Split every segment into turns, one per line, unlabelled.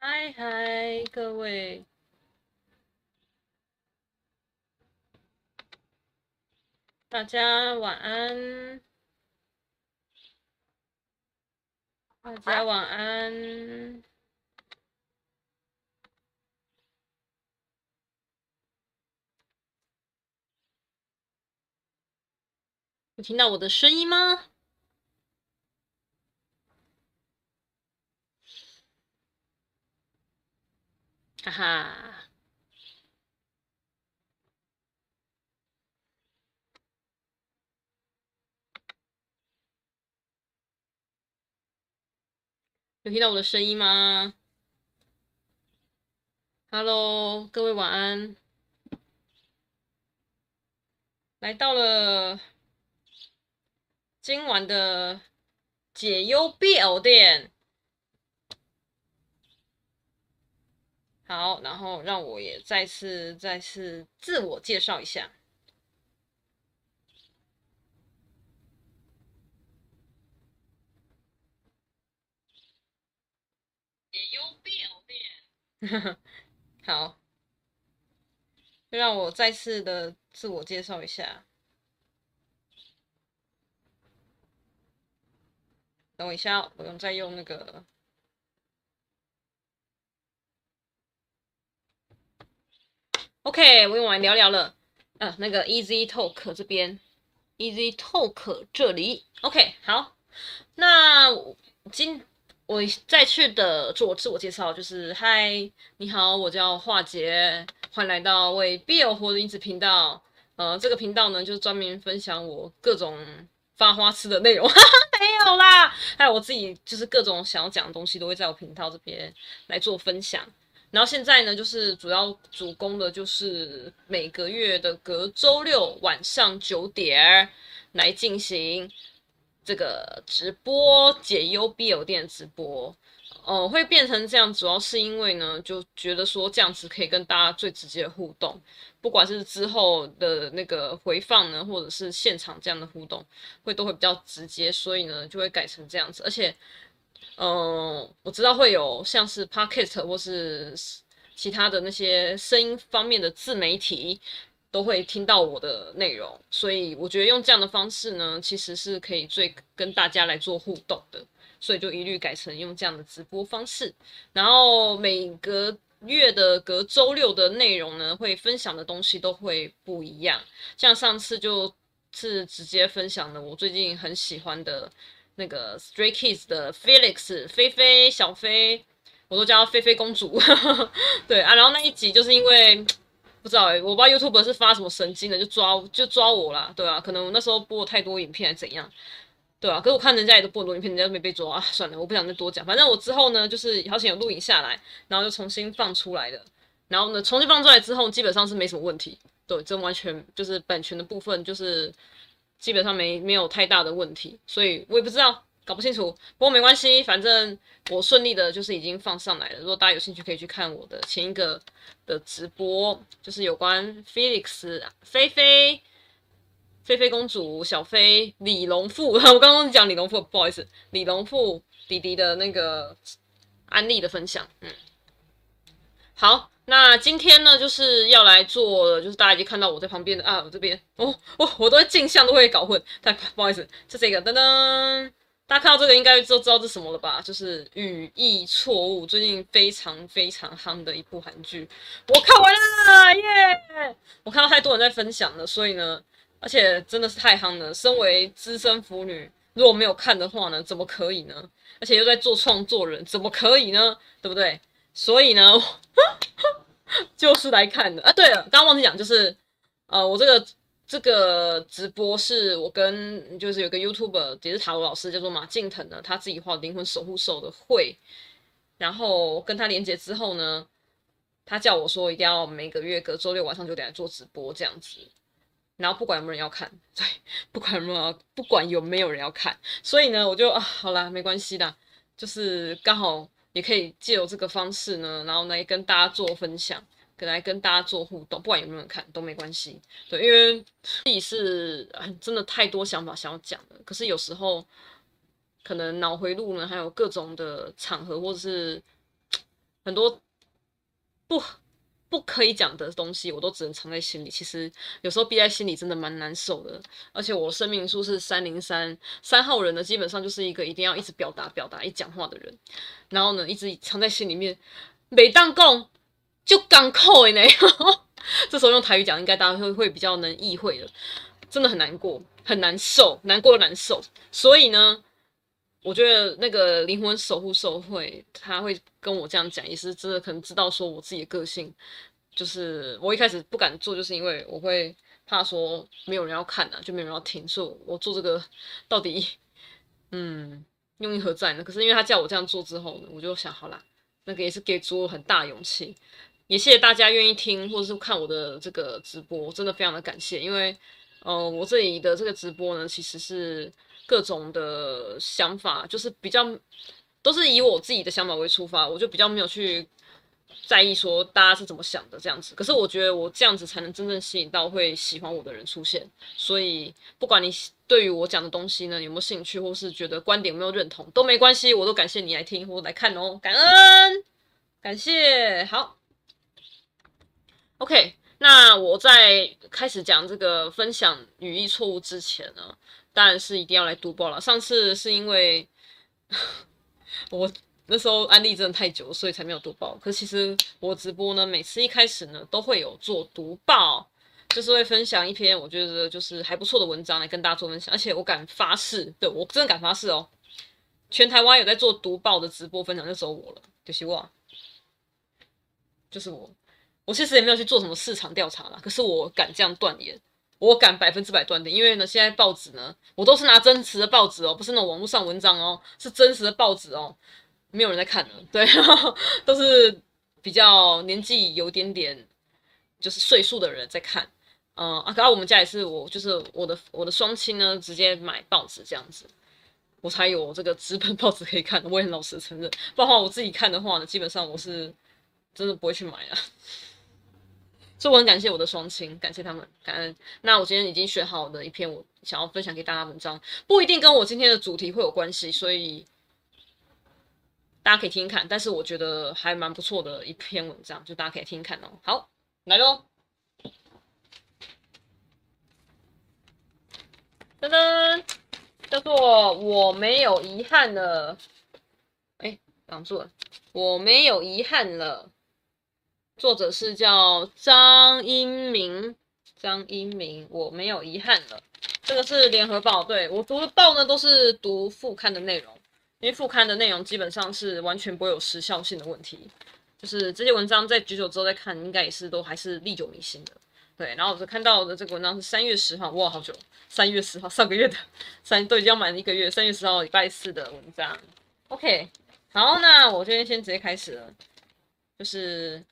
嗨嗨，各位，大家晚安，大家晚安。有听到我的声音吗？哈哈，有听到我的声音吗？Hello，各位晚安，来到了。今晚的解忧 BL 店，好，然后让我也再次再次自我介绍一下。解忧 BL 店，好，让我再次的自我介绍一下。等我一下，我用再用那个。OK，我用完聊聊了。呃，那个 Easy Talk 这边，Easy Talk 这里。OK，好。那今我再去的做自我介绍，就是嗨，你好，我叫华杰，欢迎来到为 BL 活的女子频道。呃，这个频道呢，就是专门分享我各种。发花痴的内容，哈哈，没有啦。还有我自己就是各种想要讲的东西，都会在我频道这边来做分享。然后现在呢，就是主要主攻的就是每个月的隔周六晚上九点来进行这个直播解忧必有店直播。呃，会变成这样，主要是因为呢，就觉得说这样子可以跟大家最直接的互动，不管是之后的那个回放呢，或者是现场这样的互动，会都会比较直接，所以呢，就会改成这样子。而且，嗯、我知道会有像是 Podcast 或是其他的那些声音方面的自媒体都会听到我的内容，所以我觉得用这样的方式呢，其实是可以最跟大家来做互动的。所以就一律改成用这样的直播方式，然后每个月的隔周六的内容呢，会分享的东西都会不一样。像上次就是直接分享了我最近很喜欢的那个 Stray Kids 的 Felix 菲菲小菲，我都叫她菲菲公主。对啊，然后那一集就是因为不知道哎，我不知道 YouTube 是发什么神经的，就抓就抓我啦。对啊，可能我那时候播太多影片还怎样。对啊，可是我看人家也都播很多影片，人家都没被抓啊。算了，我不想再多讲。反正我之后呢，就是好像有录影下来，然后就重新放出来的。然后呢，重新放出来之后，基本上是没什么问题。对，这完全就是版权的部分，就是基本上没没有太大的问题。所以我也不知道，搞不清楚。不过没关系，反正我顺利的就是已经放上来了。如果大家有兴趣，可以去看我的前一个的直播，就是有关 Felix 菲菲。菲菲公主、小菲、李龙富，我刚刚讲李龙富，不好意思，李龙富弟弟的那个安利的分享，嗯，好，那今天呢，就是要来做，就是大家已经看到我在旁边的啊，我这边，哦哦，我都会镜像都会搞混，太不好意思，就这个噔噔，大家看到这个应该都知道是什么了吧？就是语义错误，最近非常非常夯的一部韩剧，我看完了耶我看到太多人在分享了，所以呢。而且真的是太夯了！身为资深腐女，如果没有看的话呢，怎么可以呢？而且又在做创作人，怎么可以呢？对不对？所以呢，就是来看的啊。对了，刚刚忘记讲，就是呃，我这个这个直播是我跟就是有个 YouTuber 也是塔罗老师，叫做马敬腾的，他自己画灵魂守护兽的会，然后跟他连接之后呢，他叫我说一定要每个月隔周六晚上九点来做直播这样子。然后不管有没有人要看，对，不管有没有，不管有没有人要看，所以呢，我就啊，好啦，没关系的，就是刚好也可以借由这个方式呢，然后来跟大家做分享，跟来跟大家做互动，不管有没有人看都没关系，对，因为自己是真的太多想法想要讲的，可是有时候可能脑回路呢，还有各种的场合或者是。很多不不可以讲的东西，我都只能藏在心里。其实有时候憋在心里真的蛮难受的。而且我生命数是三零三三号人呢，基本上就是一个一定要一直表达表达一讲话的人。然后呢，一直藏在心里面，每当讲就港口哎呢。这时候用台语讲，应该大家会会比较能意会的。真的很难过，很难受，难过难受。所以呢。我觉得那个灵魂守护兽会，他会跟我这样讲，也是真的可能知道说我自己的个性，就是我一开始不敢做，就是因为我会怕说没有人要看啊，就没有人要听，所以我做这个到底，嗯，用意何在呢？可是因为他叫我这样做之后呢，我就想好啦，那个也是给足我很大勇气，也谢谢大家愿意听或者是看我的这个直播，真的非常的感谢，因为，呃，我这里的这个直播呢，其实是。各种的想法，就是比较都是以我自己的想法为出发，我就比较没有去在意说大家是怎么想的这样子。可是我觉得我这样子才能真正吸引到会喜欢我的人出现。所以不管你对于我讲的东西呢有没有兴趣，或是觉得观点有没有认同都没关系，我都感谢你来听或来看哦，感恩感谢。好，OK，那我在开始讲这个分享语义错误之前呢，当然是一定要来读报了。上次是因为 我那时候安利真的太久，所以才没有读报。可是其实我直播呢，每次一开始呢，都会有做读报，就是会分享一篇我觉得就是还不错的文章来跟大家做分享。而且我敢发誓，对，我真的敢发誓哦，全台湾有在做读报的直播分享，就只有我了，就希望，就是我。我其实也没有去做什么市场调查啦，可是我敢这样断言。我敢百分之百断定，因为呢，现在报纸呢，我都是拿真实的报纸哦，不是那种网络上文章哦，是真实的报纸哦，没有人在看的，对，都是比较年纪有点点就是岁数的人在看，嗯啊，刚刚我们家也是我，就是我的我的双亲呢，直接买报纸这样子，我才有这个纸本报纸可以看，我也很老实承认，不然我自己看的话呢，基本上我是真的不会去买啊。所以我很感谢我的双亲，感谢他们，感恩。那我今天已经选好的一篇我想要分享给大家文章，不一定跟我今天的主题会有关系，所以大家可以听看。但是我觉得还蛮不错的一篇文章，就大家可以听听看哦。好，来喽，噔噔，叫做我没有遗憾了。哎，挡住了，我没有遗憾了。作者是叫张英明，张英明，我没有遗憾了。这个是联合报，对，我读的报呢都是读副刊的内容，因为副刊的内容基本上是完全不会有时效性的问题，就是这些文章在许久之后再看，应该也是都还是历久弥新的。对，然后我看到的这个文章是三月十号，哇，好久，三月十号，上个月的三都已经要满一个月，三月十号礼拜四的文章。OK，好，那我这边先直接开始了，就是。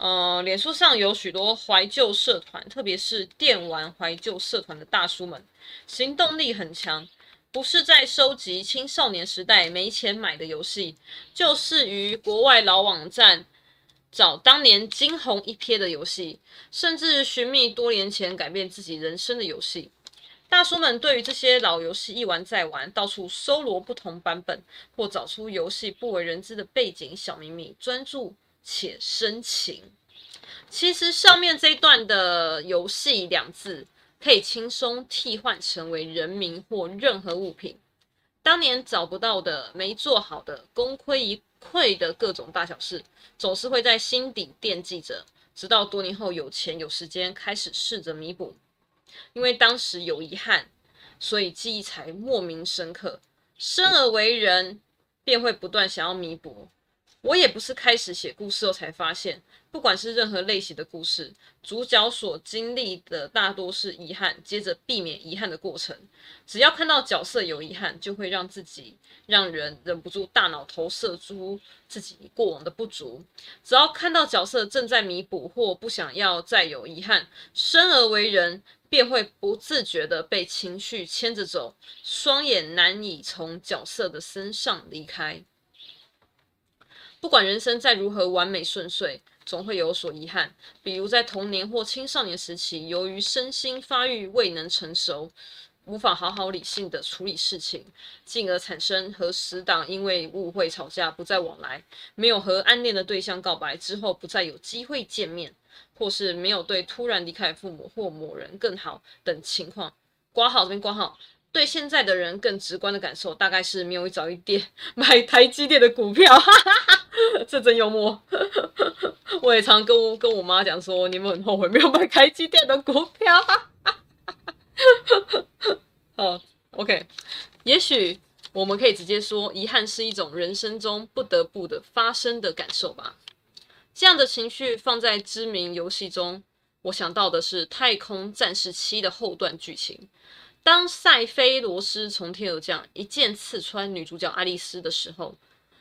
呃，脸书上有许多怀旧社团，特别是电玩怀旧社团的大叔们，行动力很强，不是在收集青少年时代没钱买的游戏，就是于国外老网站找当年惊鸿一瞥的游戏，甚至寻觅多年前改变自己人生的游戏。大叔们对于这些老游戏一玩再玩，到处搜罗不同版本，或找出游戏不为人知的背景小秘密，专注。且深情。其实上面这一段的“游戏”两字，可以轻松替换成为人名或任何物品。当年找不到的、没做好的、功亏一篑的各种大小事，总是会在心底惦记着，直到多年后有钱有时间，开始试着弥补。因为当时有遗憾，所以记忆才莫名深刻。生而为人，便会不断想要弥补。我也不是开始写故事后才发现，不管是任何类型的故事，主角所经历的大多是遗憾，接着避免遗憾的过程。只要看到角色有遗憾，就会让自己让人忍不住大脑投射出自己过往的不足。只要看到角色正在弥补或不想要再有遗憾，生而为人便会不自觉地被情绪牵着走，双眼难以从角色的身上离开。不管人生再如何完美顺遂，总会有所遗憾。比如在童年或青少年时期，由于身心发育未能成熟，无法好好理性的处理事情，进而产生和死党因为误会吵架不再往来，没有和暗恋的对象告白之后不再有机会见面，或是没有对突然离开父母或某人更好等情况。挂号这边挂号，对现在的人更直观的感受大概是没有早一点买台积电的股票，哈哈哈，这真幽默。我也常跟我跟我妈讲说，你们很后悔没有买台积电的股票。好，OK，也许我们可以直接说，遗憾是一种人生中不得不的发生的感受吧。这样的情绪放在知名游戏中，我想到的是《太空战士七》的后段剧情。当塞菲罗斯从天而降，一剑刺穿女主角爱丽丝的时候，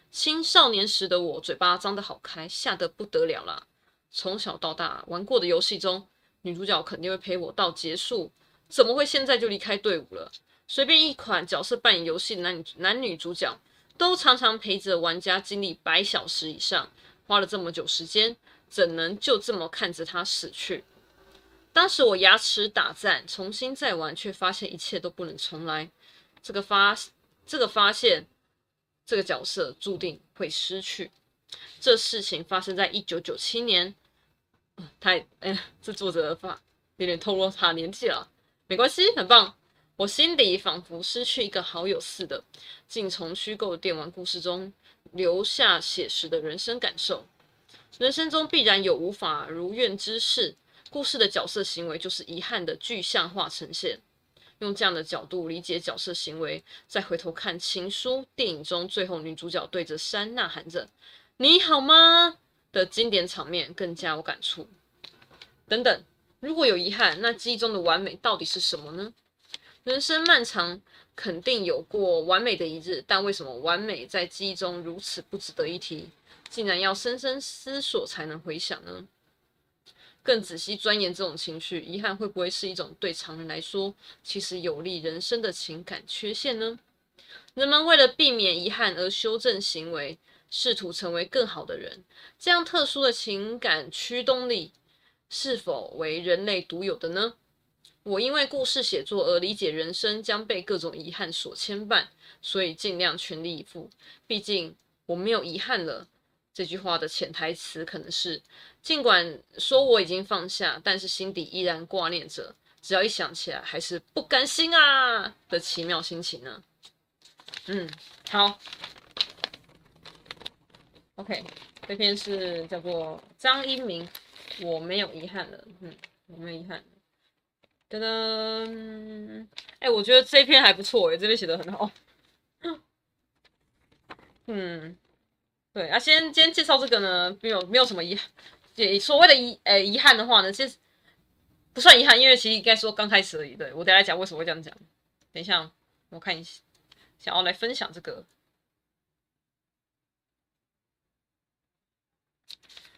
青少年时的我嘴巴张得好开，吓得不得了啦。从小到大玩过的游戏中，女主角肯定会陪我到结束。怎么会现在就离开队伍了？随便一款角色扮演游戏的男女男女主角，都常常陪着玩家经历百小时以上，花了这么久时间，怎能就这么看着他死去？当时我牙齿打颤，重新再玩，却发现一切都不能重来。这个发这个发现，这个角色注定会失去。这事情发生在一九九七年，太哎，这作者的发有点透露他年纪了。没关系，很棒。我心里仿佛失去一个好友似的，竟从虚构的电玩故事中留下写实的人生感受。人生中必然有无法如愿之事，故事的角色行为就是遗憾的具象化呈现。用这样的角度理解角色行为，再回头看《情书》电影中最后女主角对着山呐喊着“你好吗”的经典场面，更加有感触。等等。如果有遗憾，那记忆中的完美到底是什么呢？人生漫长，肯定有过完美的一日，但为什么完美在记忆中如此不值得一提，竟然要深深思索才能回想呢？更仔细钻研这种情绪，遗憾会不会是一种对常人来说其实有利人生的情感缺陷呢？人们为了避免遗憾而修正行为，试图成为更好的人，这样特殊的情感驱动力。是否为人类独有的呢？我因为故事写作而理解人生将被各种遗憾所牵绊，所以尽量全力以赴。毕竟我没有遗憾了。这句话的潜台词可能是：尽管说我已经放下，但是心底依然挂念着。只要一想起来，还是不甘心啊的奇妙心情呢。嗯，好。OK，这篇是叫做张一鸣。我没有遗憾了，嗯，我没有遗憾。噔噔，哎、我觉得这篇还不错，哎，这篇写的很好。嗯，对啊，先先介绍这个呢，没有没有什么遗憾，所谓的遗呃遗憾的话呢，其实不算遗憾，因为其实应该说刚开始而已。对，我等下讲为什么会这样讲。等一下，我看一下，想要来分享这个。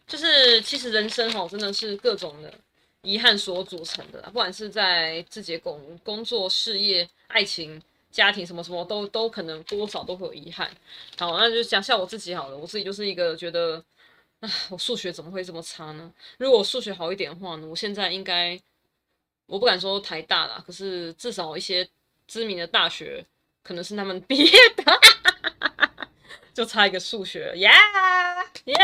就是其实人生吼真的是各种的遗憾所组成的，不管是在自己工工作、事业、爱情、家庭什么什么，都都可能多少都会有遗憾。好，那就讲下我自己好了。我自己就是一个觉得，啊，我数学怎么会这么差呢？如果我数学好一点的话呢，我现在应该，我不敢说台大啦，可是至少一些知名的大学可能是他们 毕业的。就差一个数学，耶耶！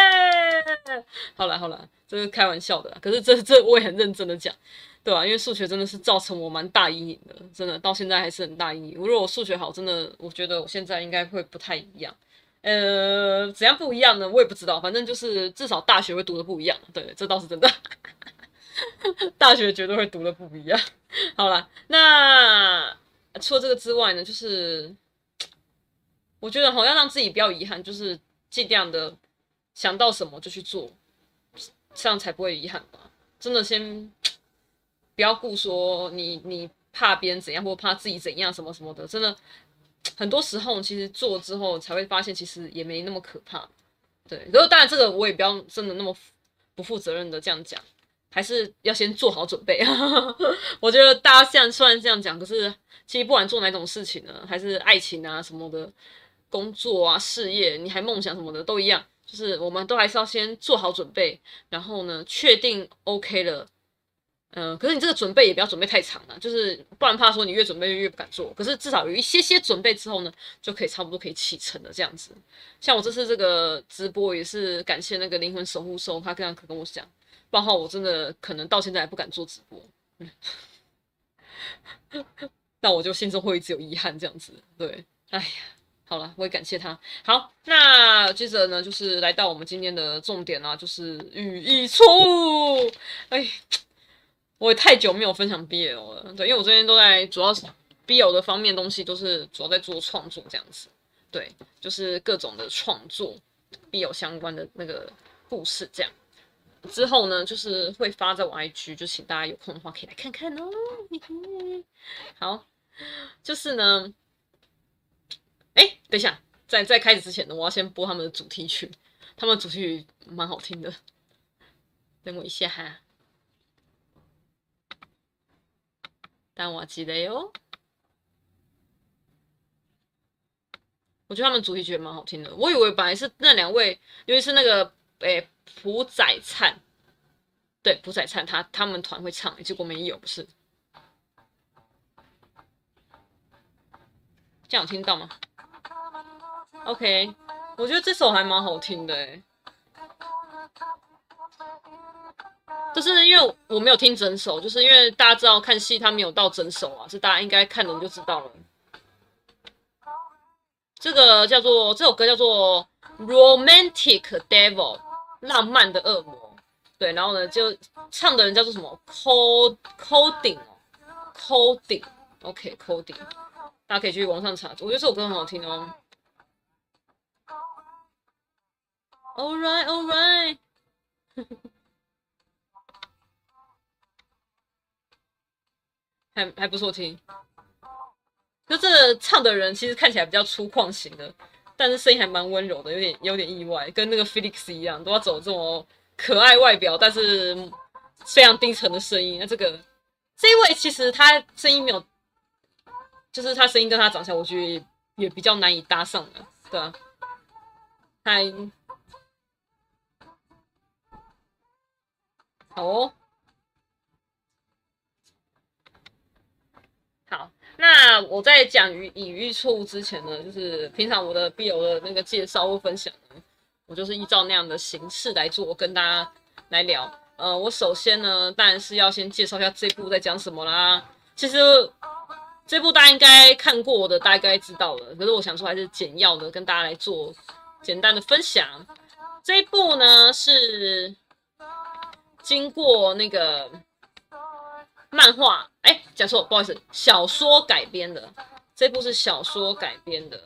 好了好了，这是开玩笑的，可是这这我也很认真的讲，对吧？因为数学真的是造成我蛮大阴影的，真的到现在还是很大阴影。如果我数学好，真的我觉得我现在应该会不太一样。呃，怎样不一样呢？我也不知道，反正就是至少大学会读的不一样。对，这倒是真的，大学绝对会读的不一样。好了，那除了这个之外呢，就是。我觉得好像让自己不要遗憾，就是尽量的想到什么就去做，这样才不会遗憾吧。真的先不要顾说你你怕别人怎样，或怕自己怎样什么什么的。真的很多时候，其实做之后才会发现，其实也没那么可怕。对，然后当然这个我也不要真的那么不负责任的这样讲，还是要先做好准备。我觉得大家现在虽然这样讲，可是其实不管做哪种事情呢，还是爱情啊什么的。工作啊，事业，你还梦想什么的都一样，就是我们都还是要先做好准备，然后呢，确定 OK 了，嗯、可是你这个准备也不要准备太长了，就是不然怕说你越准备越不敢做。可是至少有一些些准备之后呢，就可以差不多可以启程了这样子。像我这次这个直播也是感谢那个灵魂守护兽，他这样可跟我讲，包括我真的可能到现在还不敢做直播。嗯 那我就心中会一直有遗憾，这样子，对，哎呀，好了，我也感谢他。好，那接着呢，就是来到我们今天的重点啦，就是语义错误。哎，我也太久没有分享 BL 了，对，因为我最近都在主要 BL 的方面东西，都是主要在做创作这样子，对，就是各种的创作 BL 相关的那个故事这样。之后呢，就是会发在我 IG，就请大家有空的话可以来看看哦。好，就是呢，哎，等一下，在在开始之前呢，我要先播他们的主题曲，他们的主题曲蛮好听的，等我一下哈。但我记得哟，我觉得他们主题曲也蛮好听的，我以为本来是那两位，因为是那个。诶，朴宰灿，对，朴宰灿他他们团会唱，结果没有，不是？这样听到吗？OK，我觉得这首还蛮好听的，诶，就是因为我没有听整首，就是因为大家知道看戏他没有到整首啊，是大家应该看了就知道了。这个叫做这首歌叫做《Romantic Devil》。浪漫的恶魔，对，然后呢，就唱的人叫做什么？Cod Coding 哦，Coding，OK Coding，大家可以去网上查，我觉得这首歌很好听哦。All right, all right，还还不错听。就这唱的人其实看起来比较粗犷型的。但是声音还蛮温柔的，有点有点意外，跟那个 Felix 一样，都要走这种可爱外表，但是非常低沉的声音。那这个这一位其实他声音没有，就是他声音跟他长相，我觉得也，也比较难以搭上的，对啊。嗨，好哦。那我在讲语语义错误之前呢，就是平常我的 BL 的那个介绍或分享呢，我就是依照那样的形式来做，跟大家来聊。呃，我首先呢，当然是要先介绍一下这部在讲什么啦。其实这部大家应该看过的，大概知道了。可是我想说，还是简要的跟大家来做简单的分享。这一部呢是经过那个。漫画，哎，讲错，不好意思，小说改编的，这部是小说改编的，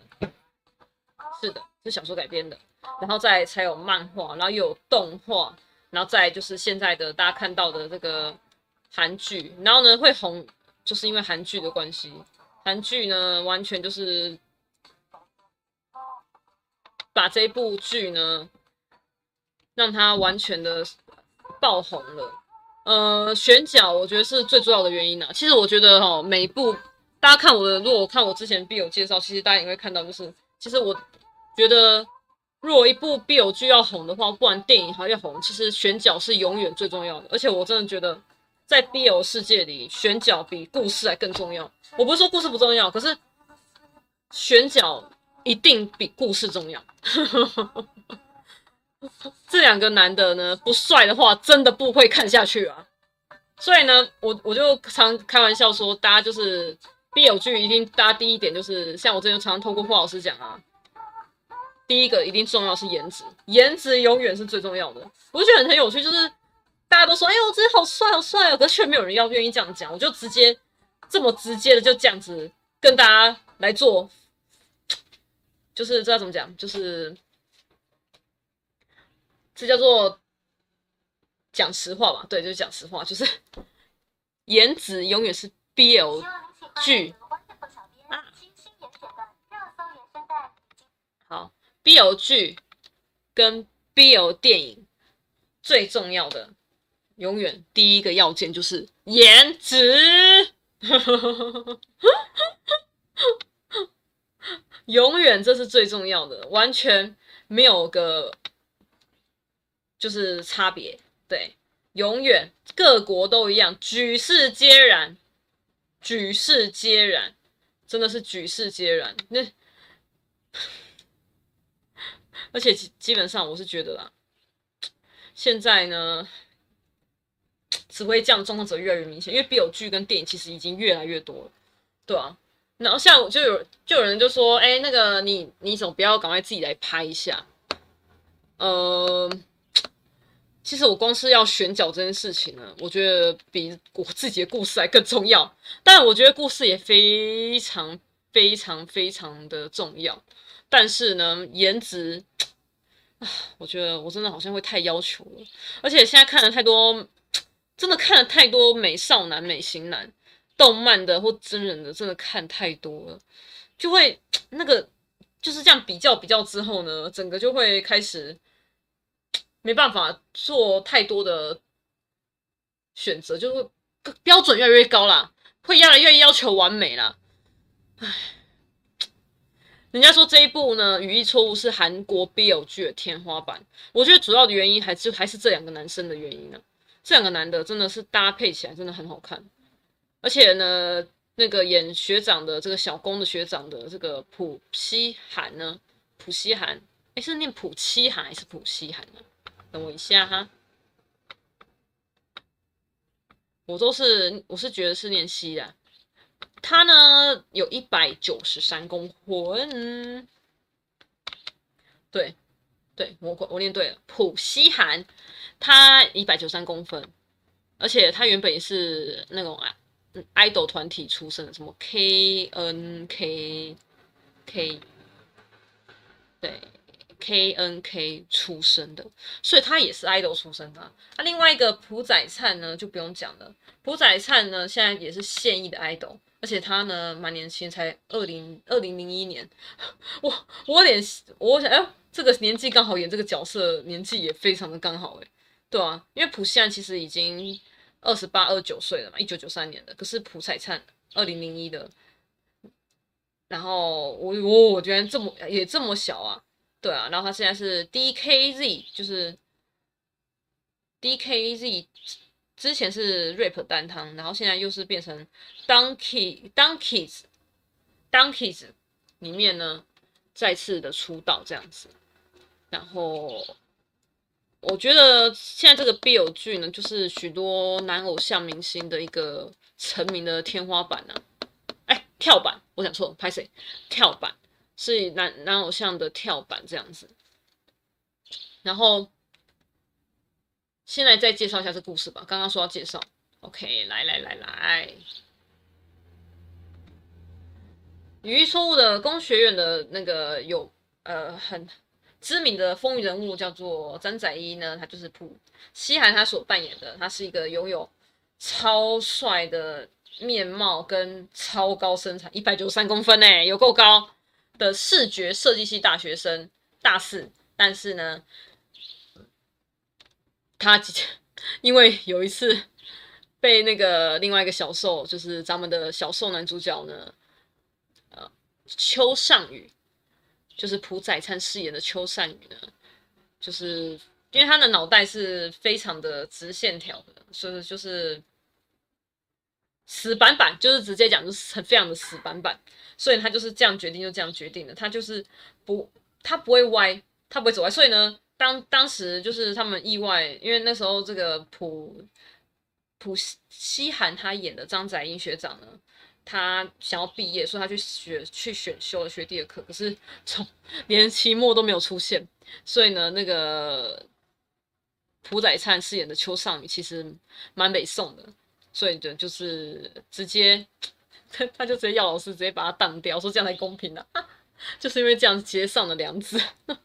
是的，是小说改编的，然后再才有漫画，然后又有动画，然后再就是现在的大家看到的这个韩剧，然后呢会红，就是因为韩剧的关系，韩剧呢完全就是把这部剧呢让它完全的爆红了。呃，选角我觉得是最重要的原因呢、其实我觉得哈，每一部大家看我的，如果看我之前 BL 介绍，其实大家也会看到，就是其实我觉得，如果一部 BL 剧要红的话，不管电影还要红，其实选角是永远最重要的。而且我真的觉得，在 BL 世界里，选角比故事还更重要。我不是说故事不重要，可是选角一定比故事重要。这两个男的呢，不帅的话，真的不会看下去啊。所以呢，我我就常开玩笑说，大家就是必有剧一定，大家第一点就是，像我之前常常透过霍老师讲啊，第一个一定重要是颜值，颜值永远是最重要的。我就觉得很很有趣，就是大家都说，哎呦，这好帅好帅哦，可是却没有人要愿意这样讲。我就直接这么直接的就这样子跟大家来做，就是知道怎么讲，就是。这叫做讲实话吧？对，就是讲实话，就是 颜值永远是 BL 剧啊。好，BL 剧跟 BL 电影最重要的，永远第一个要件就是颜值，永远这是最重要的，完全没有个。就是差别，对，永远各国都一样，举世皆然，举世皆然，真的是举世皆然。那而且基基本上我是觉得啦，现在呢，只会这样状况只会越来越明显，因为 BL 剧跟电影其实已经越来越多了，对啊。然后像就有就有人就说，哎，那个你你怎么不要赶快自己来拍一下？呃。其实我光是要选角这件事情呢，我觉得比我自己的故事还更重要。但我觉得故事也非常非常非常的重要。但是呢，颜值啊，我觉得我真的好像会太要求了。而且现在看了太多，真的看了太多美少男、美型男，动漫的或真人的，真的看太多了，就会 那个就是这样比较比较之后呢，整个就会开始。没办法做太多的选择，就会标准越来越高啦，会越来越要求完美啦。唉，人家说这一部呢，语义错误是韩国 BL 剧的天花板。我觉得主要的原因还是还是这两个男生的原因呢。这两个男的真的是搭配起来真的很好看，而且呢，那个演学长的这个小攻的学长的这个朴熙韩呢，朴熙韩，诶，是念朴熙韩还是朴熙韩呢？等我一下哈，我都是我是觉得是念西的，他呢有一百九十三公分，对对，我我念对了，朴熙韩他一百九十三公分，而且他原本也是那种爱豆团体出身的，什么 K N K K，对。K N K 出身的，所以他也是 idol 出身的。那、另外一个朴宰灿呢，就不用讲了。朴宰灿呢，现在也是现役的 idol，而且他呢蛮年轻，才二零二零零一年。我我有点我想，哎，这个年纪刚好演这个角色，年纪也非常的刚好，哎，对啊，因为朴现在其实已经二十八、二九岁了嘛，一九九三年的，可是朴宰灿二零零一的，然后我我我觉得这么也这么小啊。对啊，然后他现在是 DKZ，就是 DKZ，之前是 rap 担当，然后现在又是变成 Donkey Donkeys Donkeys 里面呢再次的出道这样子，然后我觉得现在这个 BL 剧呢，就是许多男偶像明星的一个成名的天花板呢、啊，哎，跳板，我讲错，拍谁？跳板。是男男偶像的跳板这样子，然后先来再介绍一下这故事吧。刚刚说要介绍，OK，来来来来，语义错误的工学院的那个有呃很知名的风云人物叫做张载一呢，他就是朴熙韩他所扮演的，他是一个拥有超帅的面貌跟超高身材，一百九十三公分诶，有够高。的视觉设计系大学生大四，但是呢，他因为有一次被那个另外一个小受，就是咱们的小受男主角呢，呃，秋尚宇，就是朴宰灿饰演的秋尚宇呢，就是因为他的脑袋是非常的直线条的，所以就是。死板板就是直接讲，就是很非常的死板板，所以他就是这样决定，就这样决定的。他就是不，他不会歪，他不会走歪。所以呢，当当时就是他们意外，因为那时候这个朴朴熙韩他演的张载英学长呢，他想要毕业，所以他去学去选修了学弟的课，可是从连期末都没有出现。所以呢，那个朴宰灿饰演的秋尚宇其实蛮北宋的。所以就就是直接，他他就直接要老师直接把他当掉，说这样才公平的，就是因为这样直接上了梁子。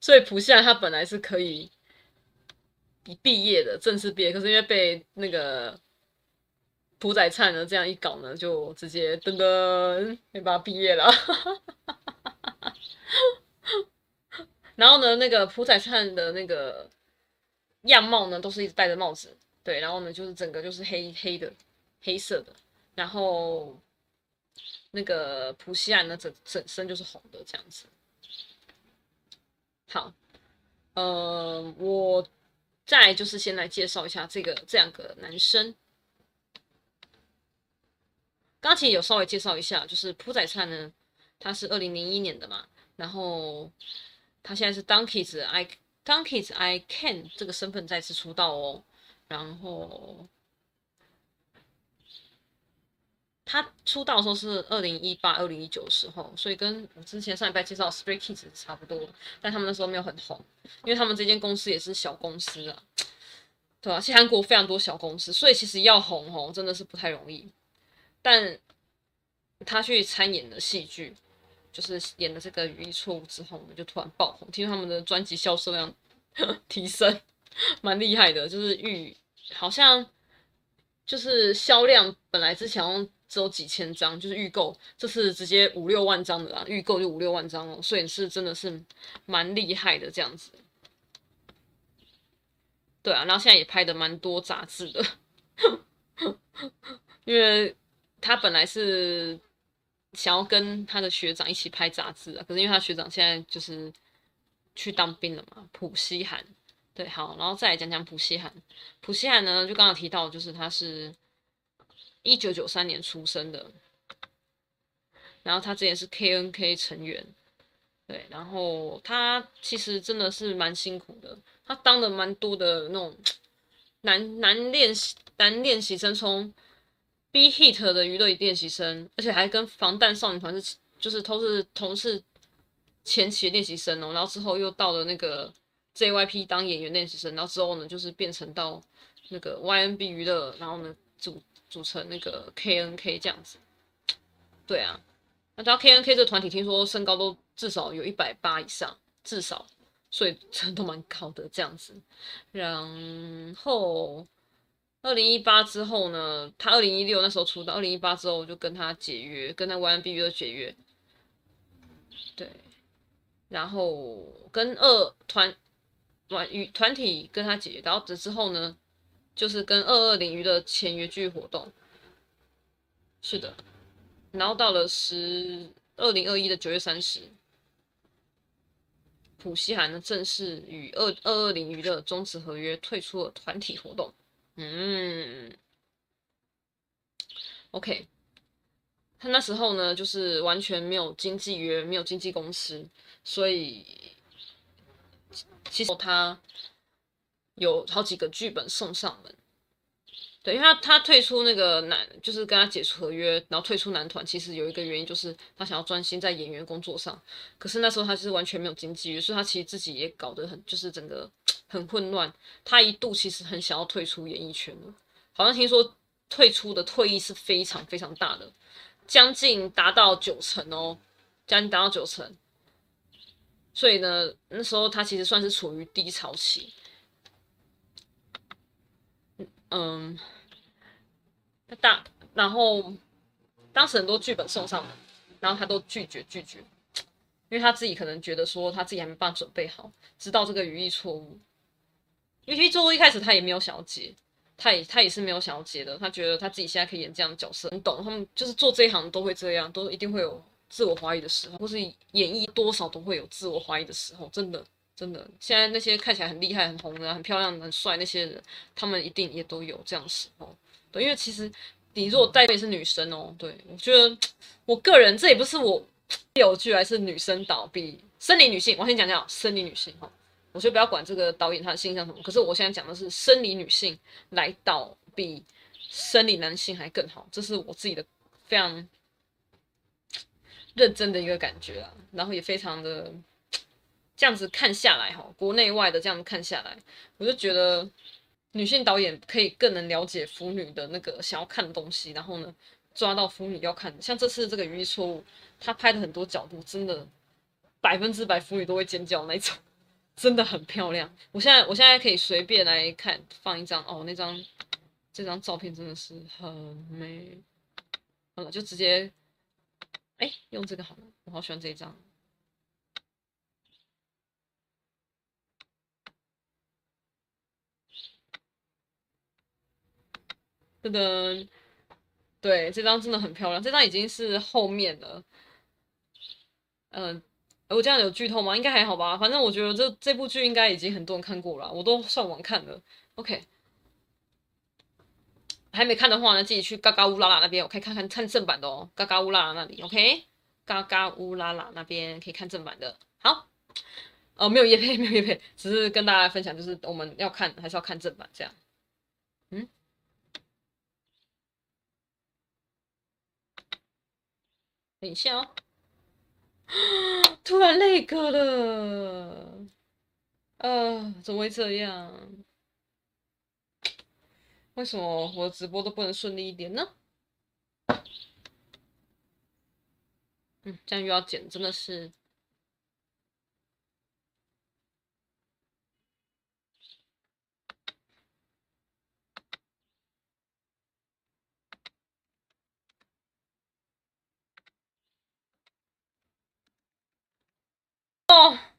所以朴熙韩他本来是可以毕业的，正式毕业，可是因为被那个朴宰灿呢这样一搞呢，就直接噔噔没办法毕业了。然后呢，那个朴宰灿的那个。样貌呢，都是一直戴着帽子，对，然后呢，就是整个就是黑黑的，黑色的，然后那个朴熙韩呢，整整身就是红的这样子。好，呃，我再就是先来介绍一下这个这两个男生。刚才有稍微介绍一下，就是朴宰灿呢，他是二零零一年的嘛，然后他现在是 Donkeys I Donkeys I Can 这个身份再次出道哦，然后。他出道的时候是二零一八、二零一九的时候，所以跟我之前上礼拜介绍 Stray Kids 差不多，但他们那时候没有很红，因为他们这间公司也是小公司啊，对啊，其实韩国非常多小公司，所以其实要红红真的是不太容易。但他去参演的戏剧，就是演的这个《语义错误》之后我们，就突然爆红，听说他们的专辑销售量 提升，蛮厉害的，就是预好像就是销量本来之前。只有几千张，就是预购，这是直接五六万张的啦，预购就五六万张哦，所以是真的是蛮厉害的这样子。对啊，然后现在也拍的蛮多杂志的，因为他本来是想要跟他的学长一起拍杂志啊，可是因为他学长现在就是去当兵了嘛，朴熙韩。对，好，然后再来讲讲朴熙韩。朴熙韩呢，就刚刚提到，就是他是。一九九三年出生的，然后他之前是 KNK 成员，对，然后他其实真的是蛮辛苦的，他当了蛮多的那种 男男练习男练习生，从 B hit 的娱乐练习生，而且还跟防弹少年团是就是都是同是前期练习生哦，然后之后又到了那个 JYP 当演员练习生，然后之后呢就是变成到那个 YNB 娱乐，然后呢组。组成那个 KNK 这样子，对啊，那到 KNK 这个团体，听说身高都至少有一百八以上，至少，所以真 的都蛮高的这样子。然后二零一八之后呢，他二零一六那时候出道，二零一八之后我就跟他解约，跟他 YNB 娱乐解约，对，然后跟二团团与团体跟他解约，然后这之后呢？就是跟二二零娱乐签约剧活动，是的，然后到了十二零二一的九月三十，朴熙韩呢正式与二二二零娱乐终止合约，退出了团体活动。嗯，OK，他那时候呢就是完全没有经纪约，没有经纪公司，所以其实他。有好几个剧本送上门，对，因为他他退出那个男，就是跟他解除合约，然后退出男团，其实有一个原因就是他想要专心在演员工作上。可是那时候他是完全没有经纪约，所以他其实自己也搞得很，就是整个 很混乱。他一度其实很想要退出演艺圈了，好像听说退出的退役是非常非常大的，将近达到九成哦，将近达到九成。所以呢，那时候他其实算是处于低潮期。嗯，他大，然后当时很多剧本送上门，然后他都拒绝拒绝，因为他自己可能觉得说他自己还没办法准备好，知道这个语义错误，语义错误一开始他也没有想要接，他也他也是没有想要接的，他觉得他自己现在可以演这样的角色，很懂他们就是做这一行都会这样，都一定会有自我怀疑的时候，或是演绎多少都会有自我怀疑的时候，真的。真的，现在那些看起来很厉害、很红的、很漂亮、很帅那些人，他们一定也都有这样时候。对，因为其实你如果带也是女生哦，对，我觉得我个人这也不是我有剧，还是女生倒闭生理女性。我先讲讲生理女性哈，我就不要管这个导演他的性象什么。可是我现在讲的是生理女性来倒比生理男性还更好，这是我自己的非常认真的一个感觉啊，然后也非常的。这样子看下来，哈，国内外的这样子看下来，我就觉得女性导演可以更能了解腐女的那个想要看的东西，然后呢，抓到腐女要看的。像这次这个语义错误，他拍的很多角度，真的百分之百腐女都会尖叫那种，真的很漂亮。我现在我现在可以随便来看，放一张哦，那张这张照片真的是很美。好了，就直接哎用这个好了，我好喜欢这一张。噔噔，对，这张真的很漂亮。这张已经是后面了，嗯我这样有剧透吗？应该还好吧。反正我觉得这这部剧应该已经很多人看过了，我都上网看了。OK，还没看的话呢，自己去嘎嘎乌拉拉那边，我可以看看看正版的哦。嘎嘎乌拉拉那里，OK，嘎嘎乌拉拉那边可以看正版的。好，哦，没有业配，没有业配，只是跟大家分享，就是我们要看还是要看正版这样。嗯，等一下哦。突然那个了，呃，怎么会这样？为什么我直播都不能顺利一点呢？嗯，这样又要剪，真的是 Oh.